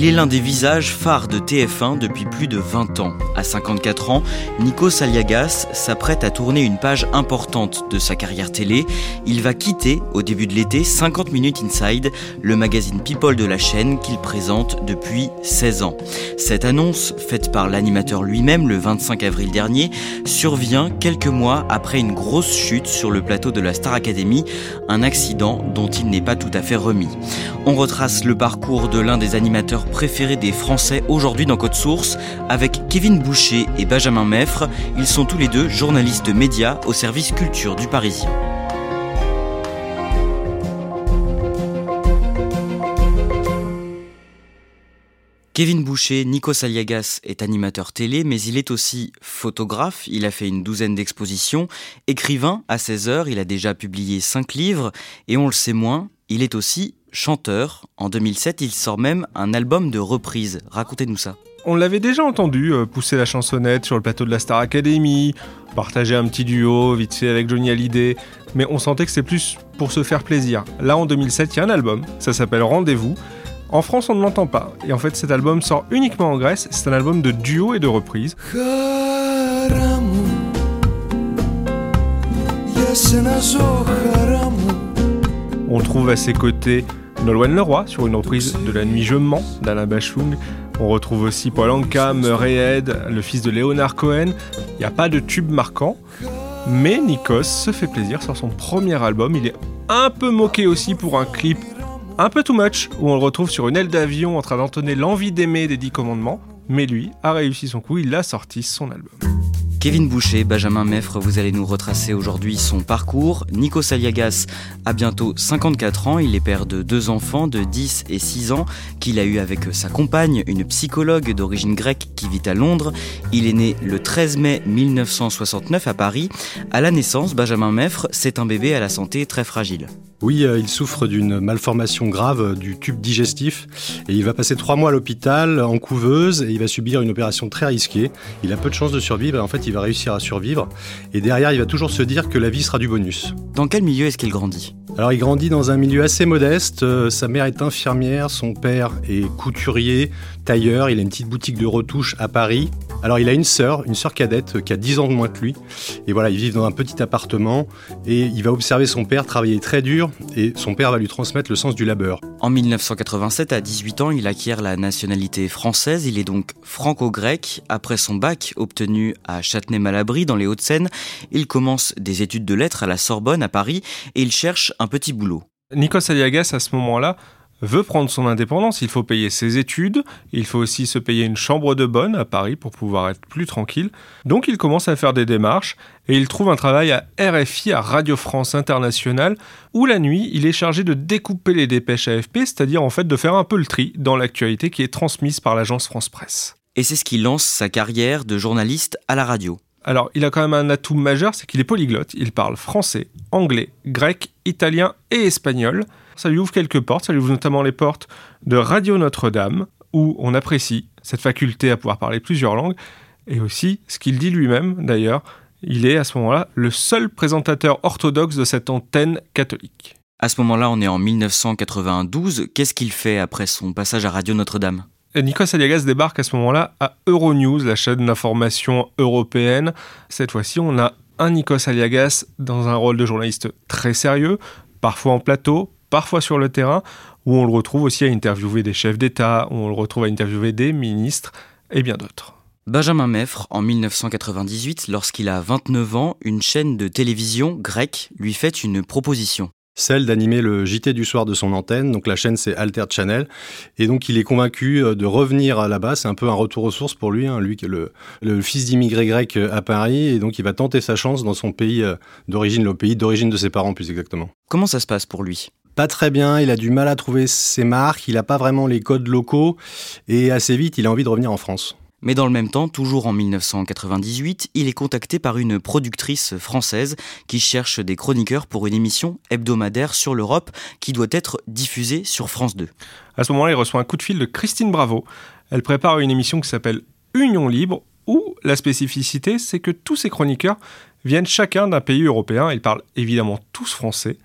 Il est l'un des visages phares de TF1 depuis plus de 20 ans. À 54 ans, Nico Saliagas s'apprête à tourner une page importante de sa carrière télé. Il va quitter, au début de l'été, 50 Minutes Inside, le magazine People de la chaîne qu'il présente depuis 16 ans. Cette annonce, faite par l'animateur lui-même le 25 avril dernier, survient quelques mois après une grosse chute sur le plateau de la Star Academy, un accident dont il n'est pas tout à fait remis. On retrace le parcours de l'un des animateurs préférés des Français aujourd'hui dans Code Source avec Kevin Boucher et Benjamin Meffre. Ils sont tous les deux journalistes médias au service culture du Parisien. Kevin Boucher, Nico Saliagas est animateur télé, mais il est aussi photographe. Il a fait une douzaine d'expositions. Écrivain, à 16 heures, il a déjà publié 5 livres. Et on le sait moins, il est aussi chanteur. En 2007, il sort même un album de reprise. Racontez-nous ça. On l'avait déjà entendu euh, pousser la chansonnette sur le plateau de la Star Academy, partager un petit duo vite fait avec Johnny Hallyday, mais on sentait que c'est plus pour se faire plaisir. Là, en 2007, il y a un album, ça s'appelle Rendez-vous. En France, on ne l'entend pas. Et en fait, cet album sort uniquement en Grèce. C'est un album de duo et de reprise. On trouve à ses côtés Nolwenn Leroy sur une reprise de La Nuit Je mens d'Alain Bachung. On retrouve aussi Paul Anka, Murray Head, le fils de Léonard Cohen. Il n'y a pas de tube marquant, mais Nikos se fait plaisir sur son premier album. Il est un peu moqué aussi pour un clip un peu too much, où on le retrouve sur une aile d'avion en train d'entonner l'envie d'aimer des dix commandements. Mais lui a réussi son coup, il a sorti son album. Kevin Boucher, Benjamin Meffre, vous allez nous retracer aujourd'hui son parcours. Nico Saliagas a bientôt 54 ans. Il est père de deux enfants de 10 et 6 ans qu'il a eu avec sa compagne, une psychologue d'origine grecque qui vit à Londres. Il est né le 13 mai 1969 à Paris. À la naissance, Benjamin Meffre, c'est un bébé à la santé très fragile. Oui, euh, il souffre d'une malformation grave du tube digestif et il va passer trois mois à l'hôpital en couveuse et il va subir une opération très risquée. Il a peu de chances de survivre réussir à survivre. Et derrière, il va toujours se dire que la vie sera du bonus. Dans quel milieu est-ce qu'il grandit? Alors il grandit dans un milieu assez modeste. Euh, sa mère est infirmière, son père est couturier, tailleur. Il a une petite boutique de retouche à Paris. Alors il a une sœur, une sœur cadette qui a 10 ans de moins que lui. Et voilà, ils vivent dans un petit appartement et il va observer son père travailler très dur et son père va lui transmettre le sens du labeur. En 1987, à 18 ans, il acquiert la nationalité française. Il est donc franco-grec. Après son bac obtenu à Châtenay-Malabry dans les Hauts-de-Seine, il commence des études de lettres à la Sorbonne à Paris et il cherche un petit boulot. Nikos Aliagas, à ce moment-là, veut prendre son indépendance, il faut payer ses études, il faut aussi se payer une chambre de bonne à Paris pour pouvoir être plus tranquille. Donc il commence à faire des démarches et il trouve un travail à RFI, à Radio France Internationale, où la nuit, il est chargé de découper les dépêches AFP, c'est-à-dire en fait de faire un peu le tri dans l'actualité qui est transmise par l'agence France Presse. Et c'est ce qui lance sa carrière de journaliste à la radio. Alors, il a quand même un atout majeur, c'est qu'il est polyglotte. Il parle français, anglais, grec, italien et espagnol ça lui ouvre quelques portes, ça lui ouvre notamment les portes de Radio Notre-Dame, où on apprécie cette faculté à pouvoir parler plusieurs langues, et aussi ce qu'il dit lui-même d'ailleurs, il est à ce moment-là le seul présentateur orthodoxe de cette antenne catholique. À ce moment-là, on est en 1992. Qu'est-ce qu'il fait après son passage à Radio Notre-Dame? Nikos Aliagas débarque à ce moment-là à Euronews, la chaîne d'information européenne. Cette fois-ci, on a un Nikos Aliagas dans un rôle de journaliste très sérieux, parfois en plateau, parfois sur le terrain, où on le retrouve aussi à interviewer des chefs d'État, où on le retrouve à interviewer des ministres et bien d'autres. Benjamin Meffre, en 1998, lorsqu'il a 29 ans, une chaîne de télévision grecque lui fait une proposition. Celle d'animer le JT du soir de son antenne. Donc la chaîne, c'est Alter Channel. Et donc il est convaincu euh, de revenir là-bas. C'est un peu un retour aux sources pour lui, hein. lui qui est le, le fils d'immigrés grecs euh, à Paris. Et donc il va tenter sa chance dans son pays euh, d'origine, le pays d'origine de ses parents plus exactement. Comment ça se passe pour lui? Pas très bien, il a du mal à trouver ses marques, il n'a pas vraiment les codes locaux et assez vite il a envie de revenir en France. Mais dans le même temps, toujours en 1998, il est contacté par une productrice française qui cherche des chroniqueurs pour une émission hebdomadaire sur l'Europe qui doit être diffusée sur France 2. À ce moment-là, il reçoit un coup de fil de Christine Bravo. Elle prépare une émission qui s'appelle Union Libre, où la spécificité, c'est que tous ces chroniqueurs viennent chacun d'un pays européen. Ils parlent évidemment tous français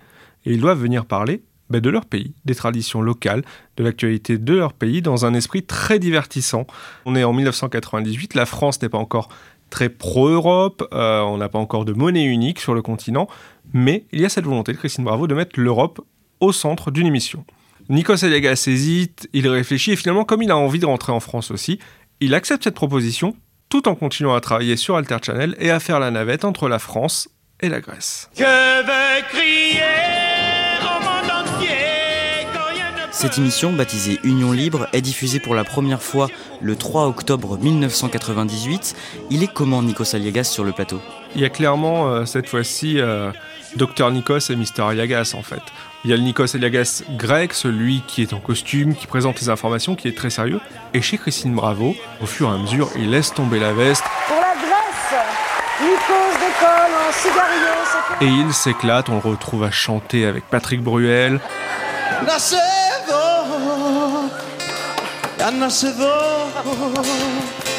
et ils doivent venir parler ben, de leur pays, des traditions locales, de l'actualité de leur pays, dans un esprit très divertissant. On est en 1998, la France n'est pas encore très pro-Europe, euh, on n'a pas encore de monnaie unique sur le continent, mais il y a cette volonté de Christine Bravo de mettre l'Europe au centre d'une émission. Nikos Aliagas hésite, il réfléchit et finalement, comme il a envie de rentrer en France aussi, il accepte cette proposition tout en continuant à travailler sur Alter Channel et à faire la navette entre la France et la Grèce. crier? Cette émission, baptisée Union Libre, est diffusée pour la première fois le 3 octobre 1998. Il est comment Nikos Aliagas sur le plateau? Il y a clairement euh, cette fois-ci euh, Dr Nikos et Mr Aliagas en fait. Il y a le Nikos Aliagas grec, celui qui est en costume, qui présente les informations, qui est très sérieux. Et chez Christine Bravo, au fur et à mesure, il laisse tomber la veste. Pour la Grèce, Nikos décolle en cigarier. Et il s'éclate, on le retrouve à chanter avec Patrick Bruel.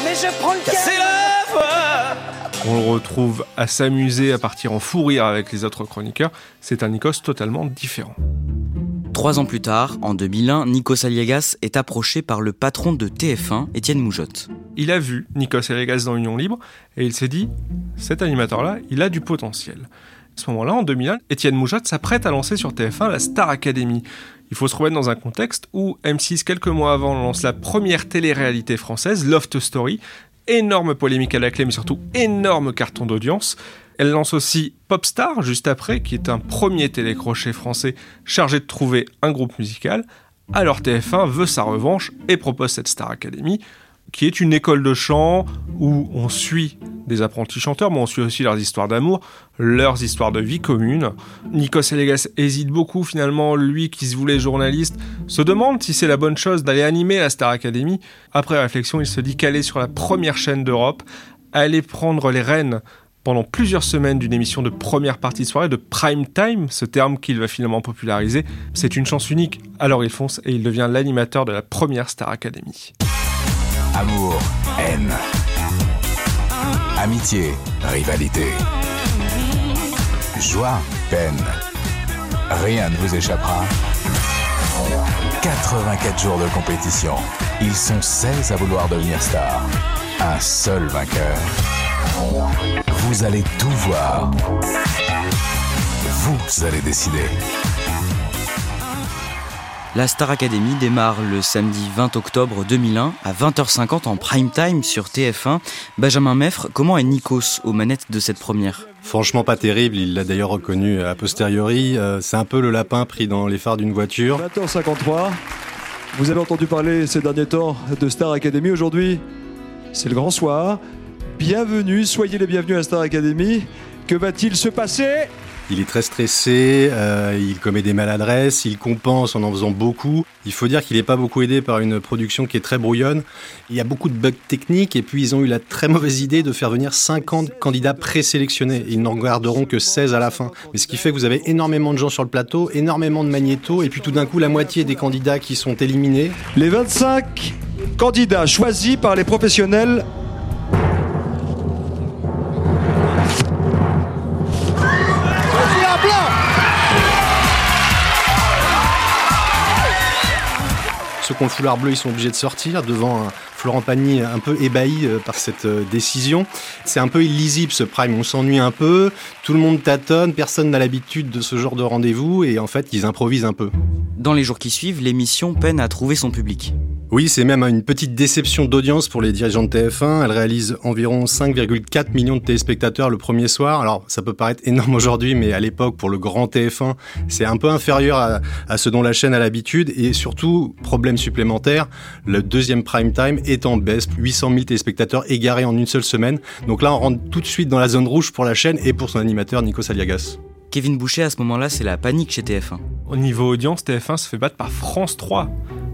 Mais je prends le On le retrouve à s'amuser, à partir en fou rire avec les autres chroniqueurs. C'est un Nikos totalement différent. Trois ans plus tard, en 2001, Nikos Aliagas est approché par le patron de TF1, Étienne Moujotte. Il a vu Nikos Aliagas dans Union Libre et il s'est dit, cet animateur-là, il a du potentiel. À ce moment-là, en 2001, Étienne Moujotte s'apprête à lancer sur TF1 la Star Academy, il faut se remettre dans un contexte où M6, quelques mois avant, lance la première télé-réalité française, Loft Story. Énorme polémique à la clé, mais surtout énorme carton d'audience. Elle lance aussi Popstar juste après, qui est un premier télécrochet français chargé de trouver un groupe musical. Alors TF1 veut sa revanche et propose cette Star Academy qui est une école de chant où on suit des apprentis chanteurs, mais on suit aussi leurs histoires d'amour, leurs histoires de vie commune. Nikos Elegas hésite beaucoup finalement, lui qui se voulait journaliste, se demande si c'est la bonne chose d'aller animer la Star Academy. Après réflexion, il se dit qu'aller sur la première chaîne d'Europe, aller prendre les rênes pendant plusieurs semaines d'une émission de première partie de soirée, de prime time, ce terme qu'il va finalement populariser, c'est une chance unique. Alors il fonce et il devient l'animateur de la première Star Academy. Amour, haine. Amitié, rivalité. Joie, peine. Rien ne vous échappera. 84 jours de compétition. Ils sont 16 à vouloir devenir star. Un seul vainqueur. Vous allez tout voir. Vous allez décider. La Star Academy démarre le samedi 20 octobre 2001 à 20h50 en prime time sur TF1. Benjamin Meffre, comment est Nikos aux manettes de cette première? Franchement pas terrible, il l'a d'ailleurs reconnu a posteriori. Euh, c'est un peu le lapin pris dans les phares d'une voiture. 20h53, vous avez entendu parler ces derniers temps de Star Academy. Aujourd'hui, c'est le grand soir. Bienvenue, soyez les bienvenus à Star Academy. Que va-t-il se passer? Il est très stressé, euh, il commet des maladresses, il compense en en faisant beaucoup. Il faut dire qu'il n'est pas beaucoup aidé par une production qui est très brouillonne. Il y a beaucoup de bugs techniques et puis ils ont eu la très mauvaise idée de faire venir 50 candidats présélectionnés. Ils n'en garderont que 16 à la fin. Mais ce qui fait que vous avez énormément de gens sur le plateau, énormément de magnétos et puis tout d'un coup la moitié des candidats qui sont éliminés. Les 25 candidats choisis par les professionnels Ceux qui ont le foulard bleu, ils sont obligés de sortir devant un Florent Pagny un peu ébahi par cette décision. C'est un peu illisible ce prime, on s'ennuie un peu, tout le monde tâtonne, personne n'a l'habitude de ce genre de rendez-vous et en fait ils improvisent un peu. Dans les jours qui suivent, l'émission peine à trouver son public. Oui, c'est même une petite déception d'audience pour les dirigeants de TF1. Elle réalise environ 5,4 millions de téléspectateurs le premier soir. Alors, ça peut paraître énorme aujourd'hui, mais à l'époque, pour le grand TF1, c'est un peu inférieur à, ce dont la chaîne a l'habitude. Et surtout, problème supplémentaire, le deuxième prime time est en baisse. 800 000 téléspectateurs égarés en une seule semaine. Donc là, on rentre tout de suite dans la zone rouge pour la chaîne et pour son animateur Nico Saliagas. Kevin Boucher, à ce moment-là, c'est la panique chez TF1. Au niveau audience, TF1 se fait battre par France 3.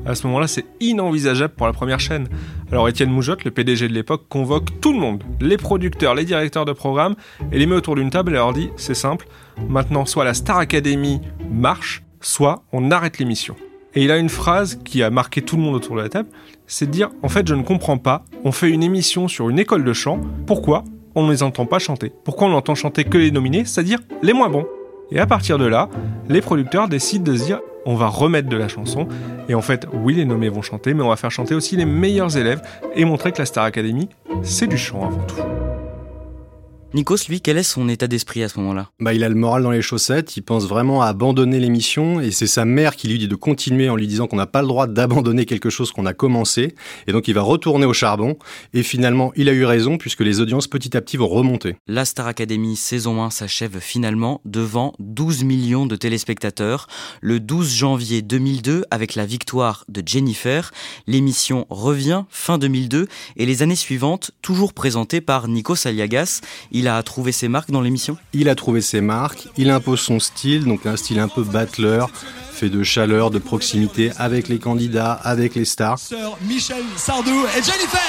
À ce moment-là, c'est inenvisageable pour la première chaîne. Alors Étienne Moujotte, le PDG de l'époque, convoque tout le monde, les producteurs, les directeurs de programme, et les met autour d'une table et leur dit, c'est simple, maintenant soit la Star Academy marche, soit on arrête l'émission. Et il a une phrase qui a marqué tout le monde autour de la table, c'est de dire, en fait, je ne comprends pas, on fait une émission sur une école de chant, pourquoi on ne les entend pas chanter? Pourquoi on n'entend chanter que les nominés, c'est-à-dire les moins bons? Et à partir de là, les producteurs décident de se dire on va remettre de la chanson. Et en fait, oui, les nommés vont chanter, mais on va faire chanter aussi les meilleurs élèves et montrer que la Star Academy, c'est du chant avant tout. Nikos, lui, quel est son état d'esprit à ce moment-là? Bah, Il a le moral dans les chaussettes, il pense vraiment à abandonner l'émission, et c'est sa mère qui lui dit de continuer en lui disant qu'on n'a pas le droit d'abandonner quelque chose qu'on a commencé, et donc il va retourner au charbon, et finalement il a eu raison puisque les audiences petit à petit vont remonter. La Star Academy saison 1 s'achève finalement devant 12 millions de téléspectateurs. Le 12 janvier 2002, avec la victoire de Jennifer, l'émission revient fin 2002, et les années suivantes, toujours présentée par Nikos Aliagas, il a trouvé ses marques dans l'émission? Il a trouvé ses marques, il impose son style, donc un style un peu battleur, fait de chaleur, de proximité avec les candidats, avec les stars. Michel Sardou et Jennifer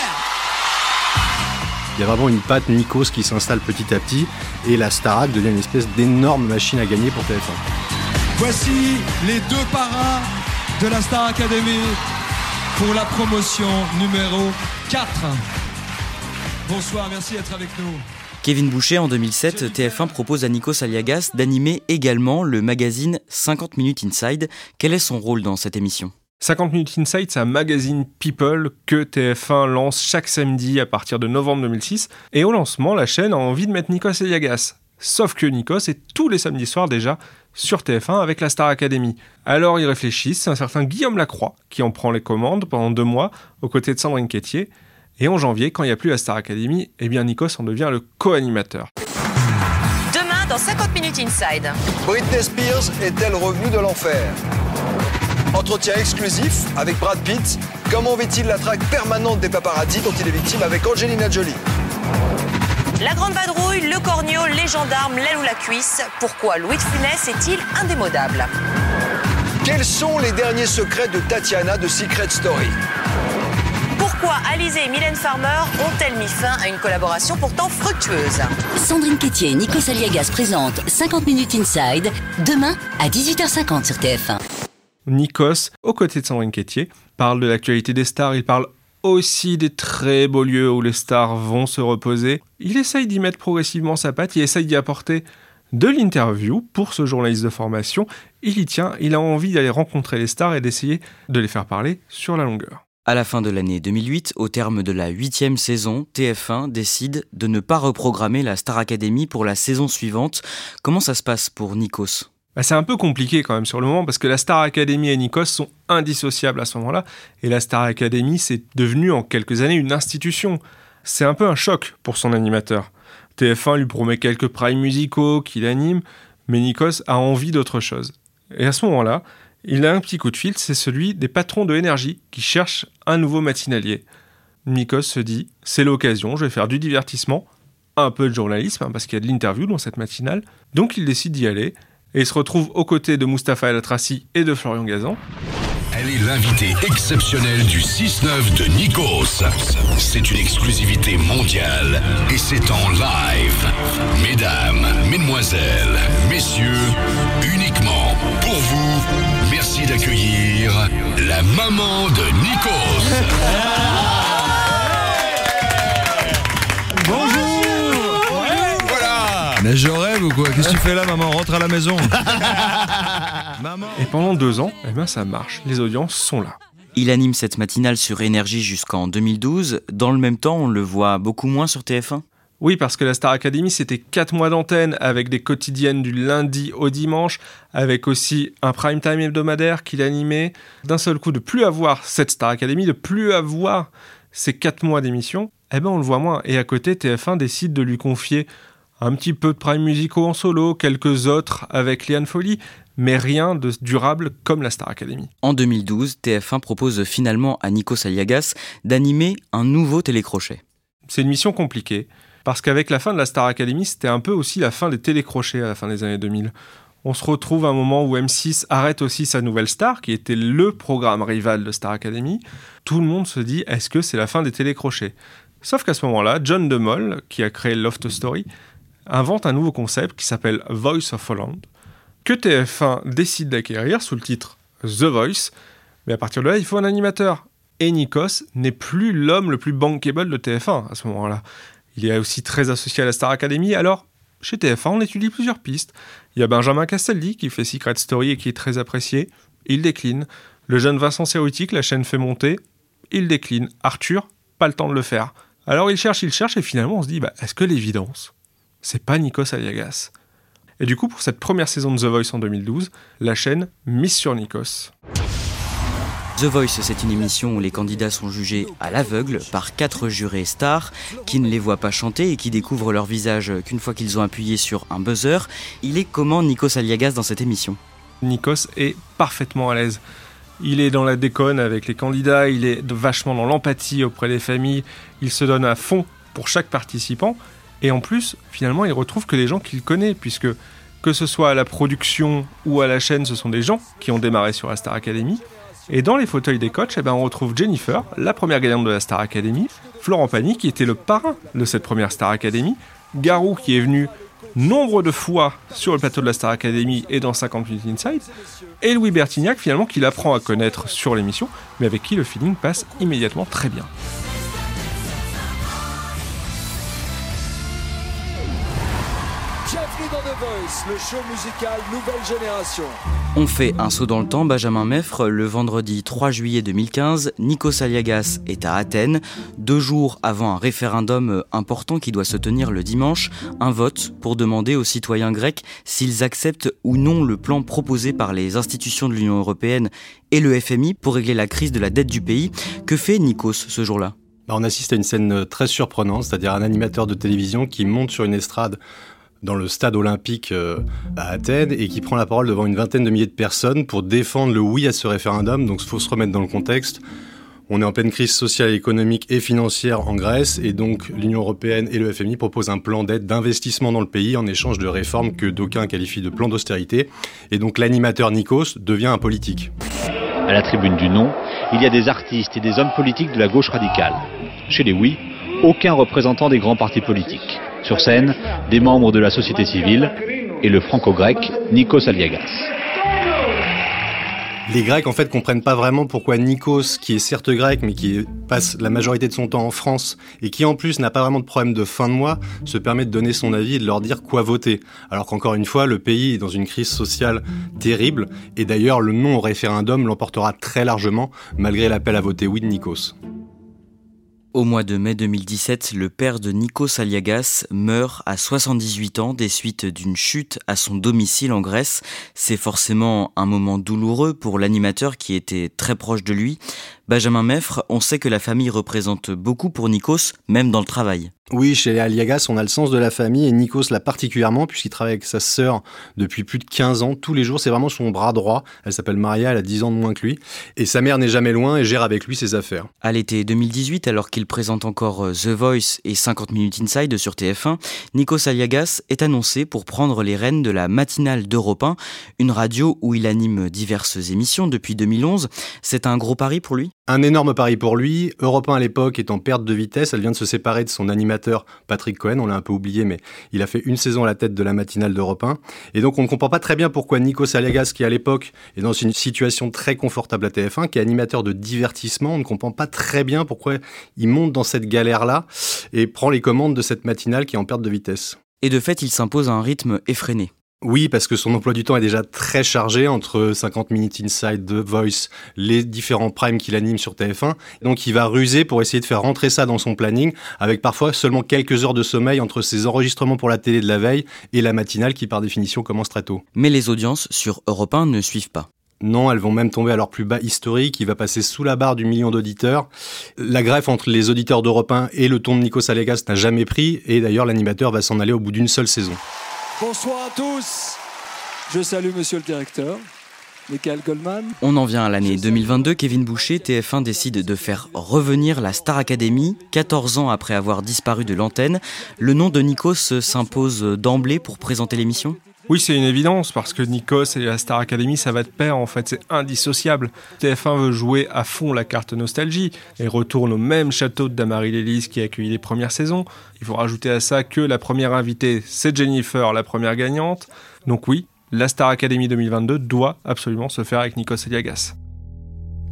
il y a vraiment une patte Nikos qui s'installe petit à petit et la Starac devient une espèce d'énorme machine à gagner pour TF1. Voici les deux parrains de la Star Academy pour la promotion numéro 4. Bonsoir, merci d'être avec nous. Kevin Boucher, en 2007, TF1 propose à Nikos Aliagas d'animer également le magazine 50 Minutes Inside. Quel est son rôle dans cette émission? 50 Minutes Inside, c'est un magazine People que TF1 lance chaque samedi à partir de novembre 2006. Et au lancement, la chaîne a envie de mettre Nikos Aliagas. Sauf que Nikos est tous les samedis soirs déjà sur TF1 avec la Star Academy. Alors ils réfléchissent, c'est un certain Guillaume Lacroix qui en prend les commandes pendant deux mois aux côtés de Sandrine Quétier. Et en janvier, quand il n'y a plus la Star Academy, eh bien Nikos en devient le co-animateur. Demain, dans 50 minutes inside. Britney Spears est-elle revenue de l'enfer? Entretien exclusif avec Brad Pitt. Comment vit-il la traque permanente des paparazzis dont il est victime avec Angelina Jolie? La grande vadrouille, le cornio, les gendarmes, l'aile ou la cuisse. Pourquoi Louis de Funès est-il indémodable? Quels sont les derniers secrets de Tatiana de Secret Story? Pourquoi Alizé et Mylène Farmer ont-elles mis fin à une collaboration pourtant fructueuse Sandrine Quétier et Nico Saliagas présentent 50 minutes inside, demain à 18h50 sur TF1. Nikos, aux côtés de Sandrine Quétier, parle de l'actualité des stars, il parle aussi des très beaux lieux où les stars vont se reposer. Il essaye d'y mettre progressivement sa patte, il essaye d'y apporter de l'interview pour ce journaliste de formation. Il y tient, il a envie d'aller rencontrer les stars et d'essayer de les faire parler sur la longueur. À la fin de l'année 2008, au terme de la huitième saison, TF1 décide de ne pas reprogrammer la Star Academy pour la saison suivante. Comment ça se passe pour Nikos? Bah, C'est un peu compliqué quand même sur le moment parce que la Star Academy et Nikos sont indissociables à ce moment-là. Et la Star Academy, c'est devenu en quelques années une institution. C'est un peu un choc pour son animateur. TF1 lui promet quelques primes musicaux qu'il anime, mais Nikos a envie d'autre chose. Et à ce moment-là, il a un petit coup de fil, c'est celui des patrons de énergie qui cherchent un nouveau matinalier. Nikos se dit, c'est l'occasion, je vais faire du divertissement, un peu de journalisme, hein, parce qu'il y a de l'interview dans cette matinale. Donc il décide d'y aller, et il se retrouve aux côtés de Mustapha El Atrassi et de Florian Gazan. Elle est l'invitée exceptionnelle du 6-9 de Nikos. C'est une exclusivité mondiale et c'est en live. Mesdames, mesdemoiselles, messieurs, uniquement merci d'accueillir la maman de Nikos. Bonjour Voilà Mais je rêve ou quoi? Qu'est-ce que tu fais là, maman? Rentre à la maison Et pendant deux ans, eh ben, ça marche. Les audiences sont là. Il anime cette matinale sur Énergie jusqu'en 2012. Dans le même temps, on le voit beaucoup moins sur TF1 oui, parce que la Star Academy, c'était 4 mois d'antenne avec des quotidiennes du lundi au dimanche, avec aussi un prime time hebdomadaire qu'il animait. D'un seul coup, de plus avoir cette Star Academy, de plus avoir ces 4 mois d'émission, eh ben on le voit moins. Et à côté, TF1 décide de lui confier un petit peu de prime musicaux en solo, quelques autres avec Liane Folly, mais rien de durable comme la Star Academy. En 2012, TF1 propose finalement à Nico Saliagas d'animer un nouveau télécrochet. C'est une mission compliquée, parce qu'avec la fin de la Star Academy, c'était un peu aussi la fin des télécrochets à la fin des années 2000. On se retrouve à un moment où M6 arrête aussi sa nouvelle star, qui était le programme rival de Star Academy. Tout le monde se dit, est-ce que c'est la fin des télécrochets? Sauf qu'à ce moment-là, John DeMol, qui a créé Loft Story, invente un nouveau concept qui s'appelle Voice of Holland, que TF1 décide d'acquérir sous le titre The Voice. Mais à partir de là, il faut un animateur. Et Nikos n'est plus l'homme le plus bankable de TF1 à ce moment-là. Il est aussi très associé à la Star Academy. Alors, chez TF1, on étudie plusieurs pistes. Il y a Benjamin Castaldi qui fait Secret Story et qui est très apprécié. Il décline. Le jeune Vincent Serruti la chaîne fait monter. Il décline. Arthur, pas le temps de le faire. Alors il cherche, il cherche et finalement on se dit bah, est-ce que l'évidence, c'est pas Nikos Aliagas? Et du coup, pour cette première saison de The Voice en 2012, la chaîne mise sur Nikos. The Voice, c'est une émission où les candidats sont jugés à l'aveugle par quatre jurés stars qui ne les voient pas chanter et qui découvrent leur visage qu'une fois qu'ils ont appuyé sur un buzzer. Il est comment Nikos Aliagas dans cette émission? Nikos est parfaitement à l'aise. Il est dans la déconne avec les candidats, il est vachement dans l'empathie auprès des familles, il se donne à fond pour chaque participant. Et en plus, finalement, il retrouve que les gens qu'il connaît, puisque que ce soit à la production ou à la chaîne, ce sont des gens qui ont démarré sur la Star Academy. Et dans les fauteuils des coachs, eh ben, on retrouve Jennifer, la première gagnante de la Star Academy, Florent Pagny, qui était le parrain de cette première Star Academy, Garou, qui est venu nombre de fois sur le plateau de la Star Academy et dans 50 Minutes Inside, et Louis Bertignac, finalement, qu'il apprend à connaître sur l'émission, mais avec qui le feeling passe immédiatement très bien. Le show musical nouvelle génération. On fait un saut dans le temps, Benjamin Meffre, le vendredi 3 juillet 2015, Nikos Aliagas est à Athènes, deux jours avant un référendum important qui doit se tenir le dimanche, un vote pour demander aux citoyens grecs s'ils acceptent ou non le plan proposé par les institutions de l'Union européenne et le FMI pour régler la crise de la dette du pays. Que fait Nikos ce jour-là? Bah, on assiste à une scène très surprenante, c'est-à-dire un animateur de télévision qui monte sur une estrade dans le stade olympique euh, à Athènes et qui prend la parole devant une vingtaine de milliers de personnes pour défendre le oui à ce référendum. Donc il faut se remettre dans le contexte. On est en pleine crise sociale, économique et financière en Grèce et donc l'Union européenne et le FMI proposent un plan d'aide d'investissement dans le pays en échange de réformes que d'aucuns qualifient de plan d'austérité. Et donc l'animateur Nikos devient un politique. À la tribune du non, il y a des artistes et des hommes politiques de la gauche radicale. Chez les oui, aucun représentant des grands partis politiques. Sur scène, des membres de la société civile et le franco-grec Nikos Aliagas. Les Grecs, en fait, comprennent pas vraiment pourquoi Nikos, qui est certes grec, mais qui passe la majorité de son temps en France, et qui en plus n'a pas vraiment de problème de fin de mois, se permet de donner son avis et de leur dire quoi voter. Alors qu'encore une fois, le pays est dans une crise sociale terrible, et d'ailleurs, le non au référendum l'emportera très largement, malgré l'appel à voter oui de Nikos. Au mois de mai 2017, le père de Nikos Aliagas meurt à 78 ans des suites d'une chute à son domicile en Grèce. C'est forcément un moment douloureux pour l'animateur qui était très proche de lui. Benjamin Meffre, on sait que la famille représente beaucoup pour Nikos, même dans le travail. Oui, chez Aliagas, on a le sens de la famille et Nikos l'a particulièrement puisqu'il travaille avec sa sœur depuis plus de 15 ans. Tous les jours, c'est vraiment son bras droit. Elle s'appelle Maria, elle a 10 ans de moins que lui. Et sa mère n'est jamais loin et gère avec lui ses affaires. À l'été 2018, alors qu'il présente encore euh, The Voice et 50 Minutes Inside sur TF1, Nikos Aliagas est annoncé pour prendre les rênes de la matinale d'Europe 1, une radio où il anime diverses émissions depuis 2011. C'est un gros pari pour lui? Un énorme pari pour lui. Europe 1 à l'époque est en perte de vitesse. Elle vient de se séparer de son animateur Patrick Cohen. On l'a un peu oublié, mais il a fait une saison à la tête de la matinale d'Europe 1. Et donc on ne comprend pas très bien pourquoi Nico Saliagas, qui à l'époque est dans une situation très confortable à TF1, qui est animateur de divertissement, on ne comprend pas très bien pourquoi il monte dans cette galère-là et prend les commandes de cette matinale qui est en perte de vitesse. Et de fait, il s'impose à un rythme effréné. Oui, parce que son emploi du temps est déjà très chargé entre 50 minutes inside, The Voice, les différents primes qu'il anime sur TF1. Donc il va ruser pour essayer de faire rentrer ça dans son planning, avec parfois seulement quelques heures de sommeil entre ses enregistrements pour la télé de la veille et la matinale qui par définition commence très tôt. Mais les audiences sur Europe 1 ne suivent pas. Non, elles vont même tomber à leur plus bas historique. Il va passer sous la barre du million d'auditeurs. La greffe entre les auditeurs d'Europe 1 et le ton de Nico Salegas n'a jamais pris. Et d'ailleurs, l'animateur va s'en aller au bout d'une seule saison. Bonsoir à tous. Je salue monsieur le directeur. Michael Goldman. On en vient à l'année 2022. Kevin Boucher, TF1 décide de faire revenir la Star Academy. 14 ans après avoir disparu de l'antenne, le nom de Nikos s'impose d'emblée pour présenter l'émission? Oui, c'est une évidence parce que Nikos et la Star Academy, ça va de pair en fait, c'est indissociable. TF1 veut jouer à fond la carte nostalgie et retourne au même château de Damary-Lélis qui a accueilli les premières saisons. Il faut rajouter à ça que la première invitée, c'est Jennifer, la première gagnante. Donc oui, la Star Academy 2022 doit absolument se faire avec Nikos Eliagas.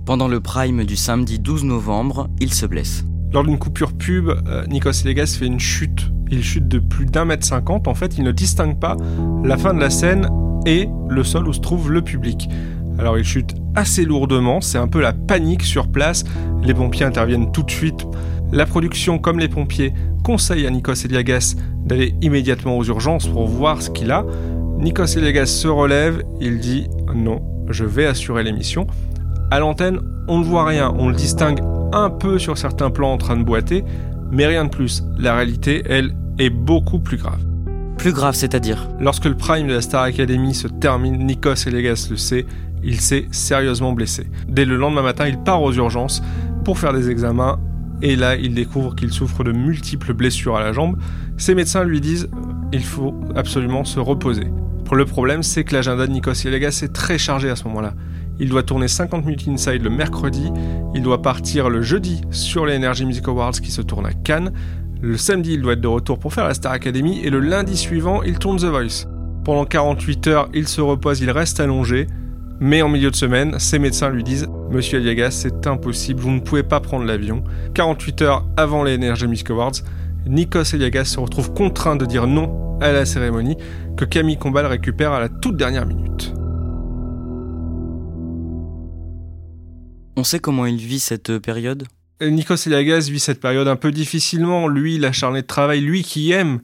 Pendant le prime du samedi 12 novembre, il se blesse. Lors d'une coupure pub, euh, Nikos Eliagas fait une chute. Il chute de plus d'un mètre cinquante. En fait, il ne distingue pas la fin de la scène et le sol où se trouve le public. Alors il chute assez lourdement, c'est un peu la panique sur place. Les pompiers interviennent tout de suite. La production, comme les pompiers, conseille à Nikos Eliagas d'aller immédiatement aux urgences pour voir ce qu'il a. Nikos Eliagas se relève, il dit non, je vais assurer l'émission. À l'antenne, on ne voit rien, on le distingue un peu sur certains plans en train de boiter, mais rien de plus. La réalité, elle, est beaucoup plus grave. Plus grave, c'est-à-dire Lorsque le prime de la Star Academy se termine, Nikos Eliagas le sait, il s'est sérieusement blessé. Dès le lendemain matin, il part aux urgences pour faire des examens et là, il découvre qu'il souffre de multiples blessures à la jambe. Ses médecins lui disent il faut absolument se reposer. Le problème, c'est que l'agenda de Nikos Eliagas est très chargé à ce moment-là. Il doit tourner 50 minutes inside le mercredi, il doit partir le jeudi sur les Energy Music Awards qui se tournent à Cannes, le samedi il doit être de retour pour faire la Star Academy et le lundi suivant il tourne The Voice. Pendant 48 heures, il se repose, il reste allongé, mais en milieu de semaine, ses médecins lui disent Monsieur Eliagas, c'est impossible, vous ne pouvez pas prendre l'avion. 48 heures avant les Energy Music Awards, Nikos Eliagas se retrouve contraint de dire non à la cérémonie que Camille Combal récupère à la toute dernière minute. On sait comment il vit cette période? Nikos Eliagas vit cette période un peu difficilement. Lui, l'acharné de travail, lui qui aime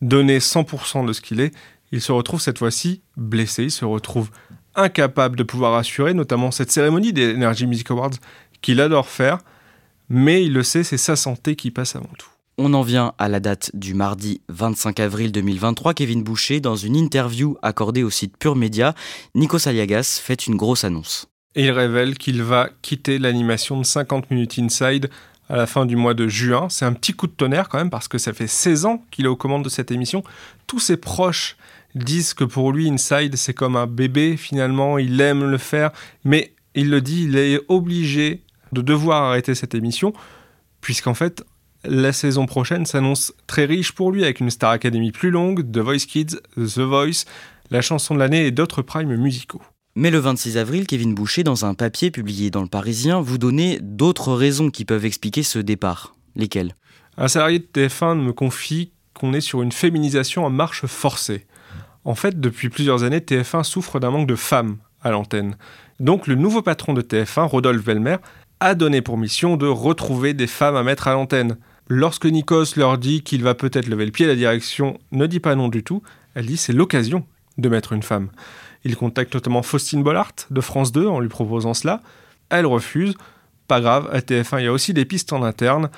donner 100% de ce qu'il est, il se retrouve cette fois-ci blessé, il se retrouve incapable de pouvoir assurer notamment cette cérémonie des Energy Music Awards qu'il adore faire, mais il le sait, c'est sa santé qui passe avant tout. On en vient à la date du mardi 25 avril 2023. Kevin Boucher, dans une interview accordée au site Pure Média, Nikos Aliagas fait une grosse annonce. Il révèle qu'il va quitter l'animation de 50 minutes inside à la fin du mois de juin. C'est un petit coup de tonnerre quand même parce que ça fait 16 ans qu'il est aux commandes de cette émission. Tous ses proches disent que pour lui, Inside, c'est comme un bébé finalement, il aime le faire, mais il le dit, il est obligé de devoir arrêter cette émission, puisqu'en fait, la saison prochaine s'annonce très riche pour lui avec une Star Academy plus longue, The Voice Kids, The Voice, la chanson de l'année et d'autres primes musicaux. Mais le 26 avril, Kevin Boucher, dans un papier publié dans Le Parisien, vous donnez d'autres raisons qui peuvent expliquer ce départ. Lesquelles? Un salarié de TF1 me confie qu'on est sur une féminisation en marche forcée. En fait, depuis plusieurs années, TF1 souffre d'un manque de femmes à l'antenne. Donc le nouveau patron de TF1, Rodolphe Velmer, a donné pour mission de retrouver des femmes à mettre à l'antenne. Lorsque Nikos leur dit qu'il va peut-être lever le pied, la direction ne dit pas non du tout. Elle dit c'est l'occasion de mettre une femme. Il contacte notamment Faustine Bollard de France 2 en lui proposant cela. Elle refuse. Pas grave, à TF1, il y a aussi des pistes en interne.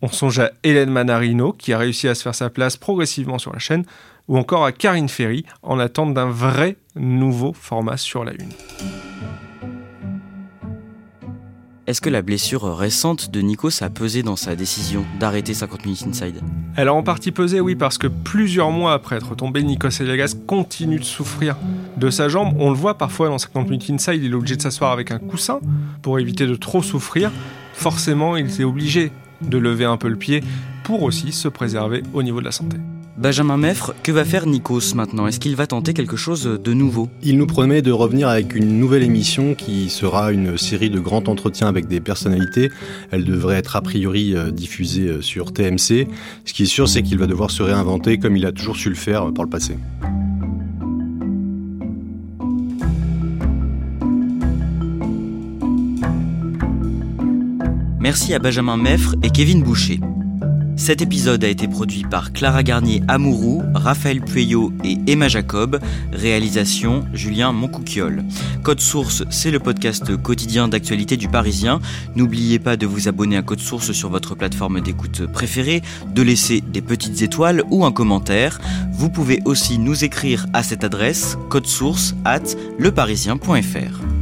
On songe à Hélène Manarino, qui a réussi à se faire sa place progressivement sur la chaîne, ou encore à Karine Ferry, en attente d'un vrai nouveau format sur la Une. Est-ce que la blessure récente de Nikos a pesé dans sa décision d'arrêter 50 minutes inside? Elle a en partie pesé, oui, parce que plusieurs mois après être tombé, Nikos Eliagas continue de souffrir de sa jambe. On le voit parfois dans 50 minutes inside, il est obligé de s'asseoir avec un coussin pour éviter de trop souffrir. Forcément, il est obligé de lever un peu le pied pour aussi se préserver au niveau de la santé. Benjamin Meffre, que va faire Nikos maintenant? Est-ce qu'il va tenter quelque chose de nouveau? Il nous promet de revenir avec une nouvelle émission qui sera une série de grands entretiens avec des personnalités. Elle devrait être a priori euh, diffusée euh, sur TMC. Ce qui est sûr, c'est qu'il va devoir se réinventer comme il a toujours su le faire euh, par le passé. Merci à Benjamin Meffre et Kevin Boucher. Cet épisode a été produit par Clara Garnier Amourou, Raphaël Pueyo et Emma Jacob. Réalisation Julien Moncouquiole. Code Source, c'est le podcast quotidien d'actualité du Parisien. N'oubliez pas de vous abonner à Code Source sur votre plateforme d'écoute préférée, de laisser des petites étoiles ou un commentaire. Vous pouvez aussi nous écrire à cette adresse source at leparisien.fr.